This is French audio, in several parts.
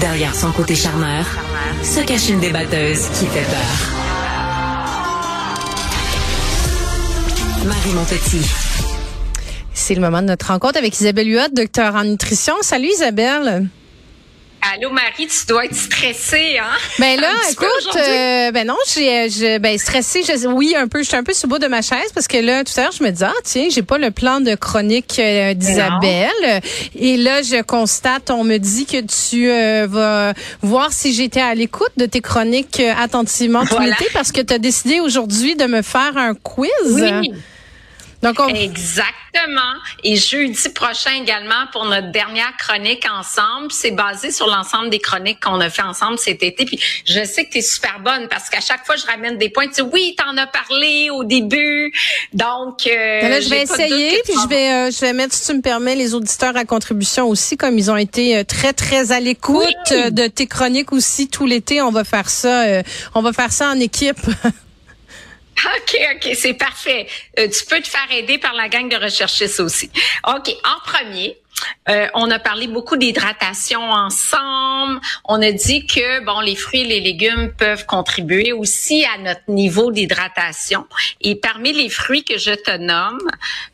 Derrière son côté charmeur, se cache une débatteuse qui fait peur. Marie Montpetit. C'est le moment de notre rencontre avec Isabelle Huot, docteur en nutrition. Salut Isabelle. Allô Marie, tu dois être stressée, hein? Ben là, écoute, euh, ben non, j'ai, je, ben stressée, je, oui un peu, je suis un peu sous bout de ma chaise parce que là, tout à l'heure, je me disais, ah tiens, j'ai pas le plan de chronique euh, d'Isabelle. Et là, je constate, on me dit que tu euh, vas voir si j'étais à l'écoute de tes chroniques attentivement tout l'été parce que tu as décidé aujourd'hui de me faire un quiz. Oui. Donc Exactement. Et jeudi prochain également pour notre dernière chronique ensemble. C'est basé sur l'ensemble des chroniques qu'on a fait ensemble cet été. Puis je sais que tu es super bonne parce qu'à chaque fois, je ramène des points. Tu dis, oui, t'en as parlé au début. Donc, euh, ben là, je vais essayer. Puis je vais, euh, je vais mettre, si tu me permets, les auditeurs à contribution aussi, comme ils ont été euh, très, très à l'écoute de tes chroniques aussi tout l'été. On va faire ça. on va faire ça en équipe. OK, OK, c'est parfait. Euh, tu peux te faire aider par la gang de recherchistes aussi. OK, en premier, euh, on a parlé beaucoup d'hydratation ensemble. On a dit que bon, les fruits et les légumes peuvent contribuer aussi à notre niveau d'hydratation. Et parmi les fruits que je te nomme,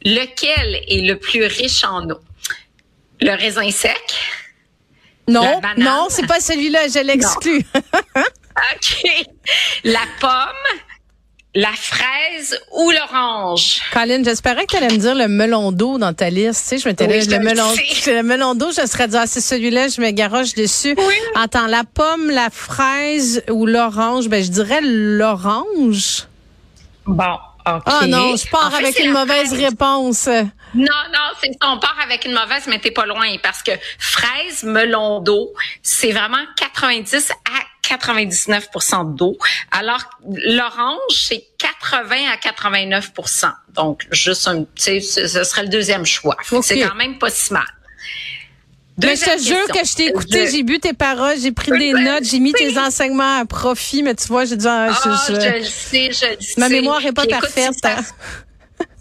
lequel est le plus riche en eau? Le raisin sec? Non, non, c'est pas celui-là. Je l'exclus. OK. La pomme? La fraise ou l'orange? Colin, j'espérais que tu allais me dire le melon d'eau dans ta liste. Tu sais, je m'étais oui, le, melon, le melon d'eau, je serais dit, ah, c'est celui-là, je me garoche dessus. Oui. Attends, la pomme, la fraise ou l'orange, ben, je dirais l'orange. Bon. OK. Ah non, je pars avec une mauvaise réponse. Non, non, c'est on part avec une mauvaise, mais t'es pas loin parce que fraise, melon d'eau, c'est vraiment 90 à 99% d'eau, alors l'orange c'est 80 à 89% Donc juste un, ce serait le deuxième choix. C'est quand même pas si mal. mais je te jure que je t'ai écouté, j'ai bu tes paroles, j'ai pris des notes, j'ai mis tes enseignements à profit, mais tu vois, j'ai dit, ah, je, ah, je, je, sais, je sais. Ma mémoire est pas parfaite.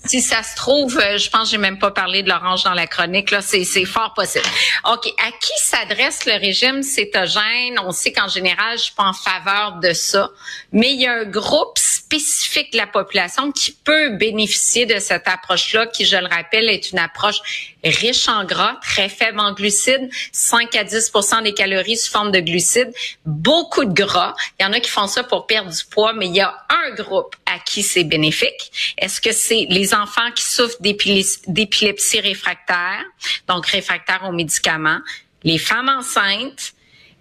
Si ça se trouve, euh, je pense que j'ai même pas parlé de l'orange dans la chronique. Là, c'est, c'est fort possible. Ok, à qui s'adresse le régime cétogène? On sait qu'en général, je suis pas en faveur de ça, mais il y a un groupe spécifique de la population qui peut bénéficier de cette approche-là, qui, je le rappelle, est une approche riche en gras, très faible en glucides, 5 à 10% des calories sous forme de glucides, beaucoup de gras. Il y en a qui font ça pour perdre du poids, mais il y a un groupe à qui c'est bénéfique. Est-ce que c'est les enfants qui souffrent d'épilepsie réfractaire, donc réfractaire aux médicaments, les femmes enceintes,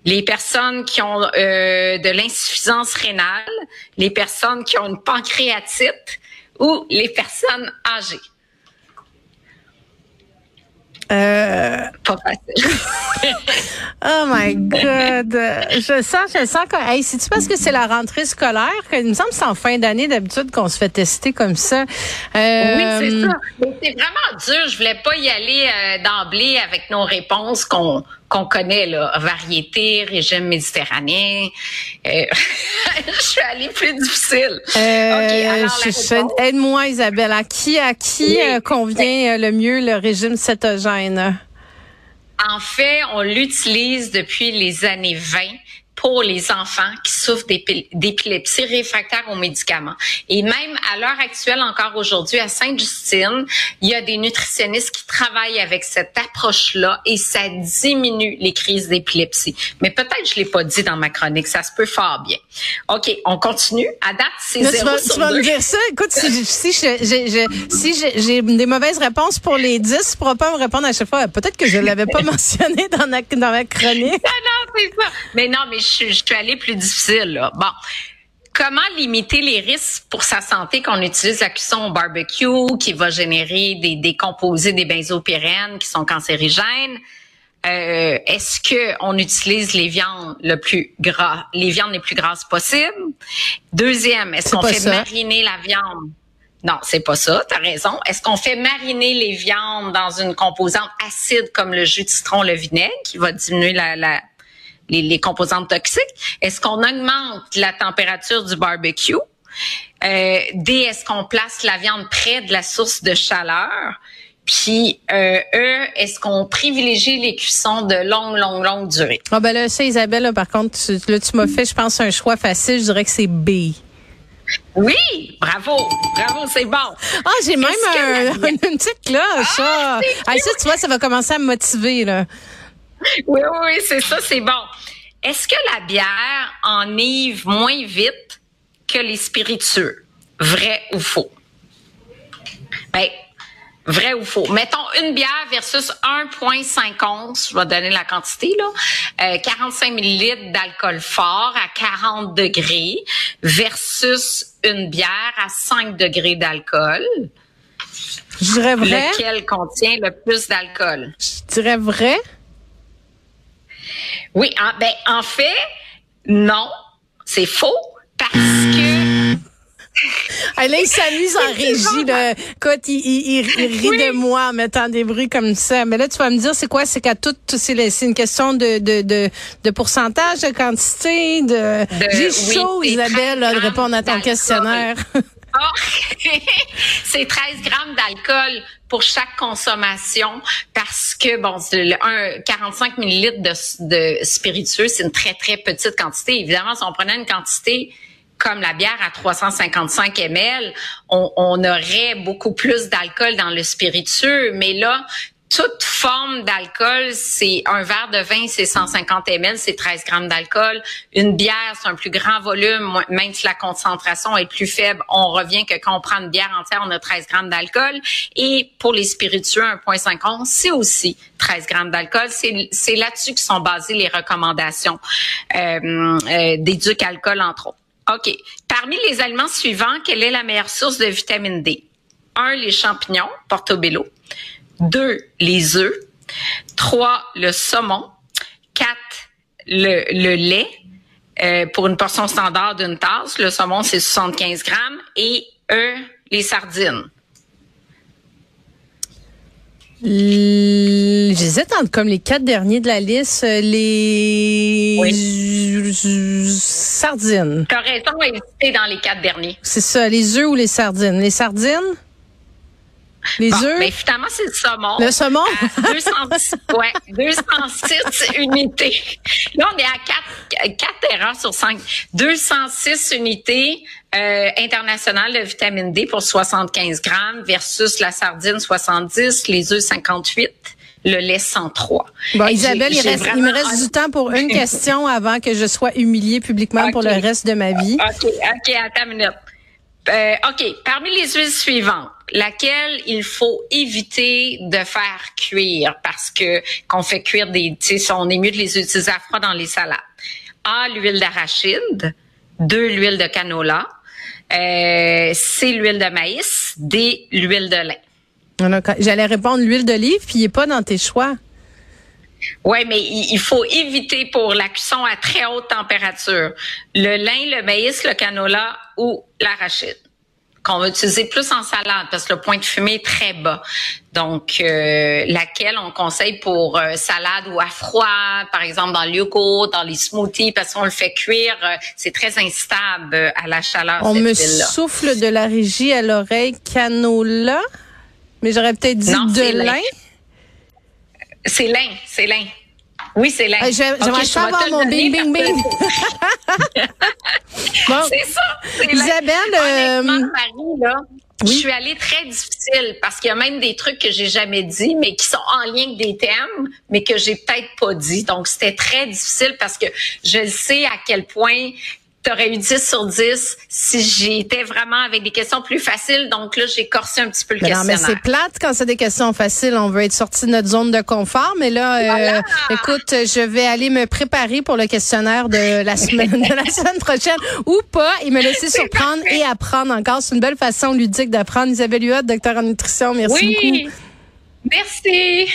les personnes qui ont euh, de l'insuffisance rénale, les personnes qui ont une pancréatite ou les personnes âgées? Euh... Pas. oh my God. Je sens, je sens que, hey, c'est-tu parce que c'est la rentrée scolaire il me semble que c'est en fin d'année d'habitude qu'on se fait tester comme ça. Euh... Oui, c'est ça. C'est vraiment dur. Je voulais pas y aller euh, d'emblée avec nos réponses qu'on qu'on connaît, là, variété, régime méditerranéen. Euh, je suis allée plus difficile. Euh, Aide-moi, Isabelle. À qui, à qui euh, convient euh, le mieux le régime cétogène? En fait, on l'utilise depuis les années 20 pour les enfants qui souffrent d'épilepsie réfractaire aux médicaments. Et même à l'heure actuelle, encore aujourd'hui, à Sainte-Justine, il y a des nutritionnistes qui travaillent avec cette approche-là et ça diminue les crises d'épilepsie. Mais peut-être je l'ai pas dit dans ma chronique, ça se peut fort bien. OK, on continue. À date, c'est zéro tu vas, sur tu vas me dire ça. Écoute, si, si j'ai des mauvaises réponses pour les 10, tu pourras pas me répondre à chaque fois. Peut-être que je l'avais pas mentionné dans, la, dans ma chronique. Non, non, c'est ça. Mais non, mais je, je suis allée plus difficile. Là. Bon, comment limiter les risques pour sa santé qu'on utilise la cuisson au barbecue, qui va générer des, des composés des benzopyrénes qui sont cancérigènes? Euh, est-ce que on utilise les viandes le plus gras, les viandes les plus grasses possibles? Deuxième, est-ce qu'on fait mariner la viande? Non, c'est pas ça, tu as raison. Est-ce qu'on fait mariner les viandes dans une composante acide comme le jus de citron, le vinaigre, qui va diminuer la, la, les, composantes toxiques? Est-ce qu'on augmente la température du barbecue? Euh, D, est-ce qu'on place la viande près de la source de chaleur? Puis euh, eux, est-ce qu'on privilégie les cuissons de longue, longue, longue durée? Ah ben là, ça, Isabelle, là, par contre, tu, là, tu m'as fait, je pense, un choix facile. Je dirais que c'est B. Oui, bravo, bravo, c'est bon. Ah, j'ai même un, une petite cloche. Ah, ah. ça, tu vois, ça va commencer à me motiver là. Oui, oui, c'est ça, c'est bon. Est-ce que la bière enivre moins vite que les spiritueux? Vrai ou faux? Ben, Vrai ou faux? Mettons une bière versus 1,5 onces, je vais donner la quantité, là, 45 euh, millilitres d'alcool fort à 40 degrés versus une bière à 5 degrés d'alcool. Je dirais vrai. Lequel contient le plus d'alcool? Je dirais vrai. Oui, en, ben, en fait, non, c'est faux parce que ah, là, il s'amuse en régie. Là. Écoute, il, il, rit de moi en mettant des bruits comme ça. Mais là, tu vas me dire, c'est quoi? C'est qu'à tout, c'est une question de, de, de, de, pourcentage, de quantité, de... J'ai chaud, Isabelle, de répondre à ton questionnaire. Oh, c'est 13 grammes d'alcool pour chaque consommation parce que bon, un 45 millilitres de, de spiritueux, c'est une très très petite quantité. Évidemment, si on prenait une quantité comme la bière à 355 ml, on, on aurait beaucoup plus d'alcool dans le spiritueux. Mais là, toute forme d'alcool, c'est un verre de vin, c'est 150 ml, c'est 13 grammes d'alcool. Une bière, c'est un plus grand volume, même si la concentration est plus faible, on revient que quand on prend une bière entière, on a 13 grammes d'alcool. Et pour les spiritueux, 1,50, c'est aussi 13 grammes d'alcool. C'est là-dessus que sont basées les recommandations euh, euh, des alcool, entre autres. OK. Parmi les aliments suivants, quelle est la meilleure source de vitamine D? Un, les champignons, portobello. Deux, les œufs. Trois, le saumon. Quatre, le, le lait. Euh, pour une portion standard d'une tasse, le saumon, c'est 75 grammes. Et E, les sardines. J'hésite entre comme les quatre derniers de la liste, euh, les sardines. T'as raison hésiter dans les quatre derniers. C'est ça, les œufs ou les sardines. Les sardines? Les œufs? Mais finalement, c'est le saumon. Le saumon? 206, ouais, 206 unités. Là, on est à 4, 4 erreurs sur 5. 206 unités euh, internationales de vitamine D pour 75 grammes versus la sardine 70, les œufs 58 le lait 103. Bon, Isabelle, il, reste, il me reste du temps pour une question avant que je sois humiliée publiquement pour le reste de ma vie. OK, OK, attends une minute. Euh, OK, parmi les huiles suivantes, laquelle il faut éviter de faire cuire parce que qu'on fait cuire des, tu sais, on est mieux de les utiliser à froid dans les salades. A, l'huile d'arachide. Deux, l'huile de canola. Euh, C, l'huile de maïs. D, l'huile de lin. J'allais répondre l'huile d'olive, puis il n'est pas dans tes choix. Oui, mais il faut éviter pour la cuisson à très haute température le lin, le maïs, le canola ou l'arachide qu'on va utiliser plus en salade parce que le point de fumée est très bas. Donc, euh, laquelle on conseille pour euh, salade ou à froid, par exemple dans le yogourt, dans les smoothies, parce qu'on le fait cuire, euh, c'est très instable à la chaleur. On me souffle de la régie à l'oreille canola, mais j'aurais peut-être dit de lin. C'est lin, c'est lin. Oui, c'est lin. J'aimerais okay, savoir mon bing, bing, bing. C'est ça. Isabelle. Euh, Marie, là, je suis allée très difficile parce qu'il y a même des trucs que j'ai jamais dit, mais qui sont en lien avec des thèmes, mais que j'ai peut-être pas dit. Donc, c'était très difficile parce que je sais à quel point t'aurais eu 10 sur 10 si j'étais vraiment avec des questions plus faciles. Donc là, j'ai corsé un petit peu le questionnaire. Non, mais c'est plate quand c'est des questions faciles. On veut être sorti de notre zone de confort. Mais là, euh, écoute, je vais aller me préparer pour le questionnaire de la semaine, de la semaine prochaine ou pas et me laisser surprendre et apprendre encore. C'est une belle façon ludique d'apprendre. Isabelle Huot, docteur en nutrition. Merci oui. beaucoup. Merci.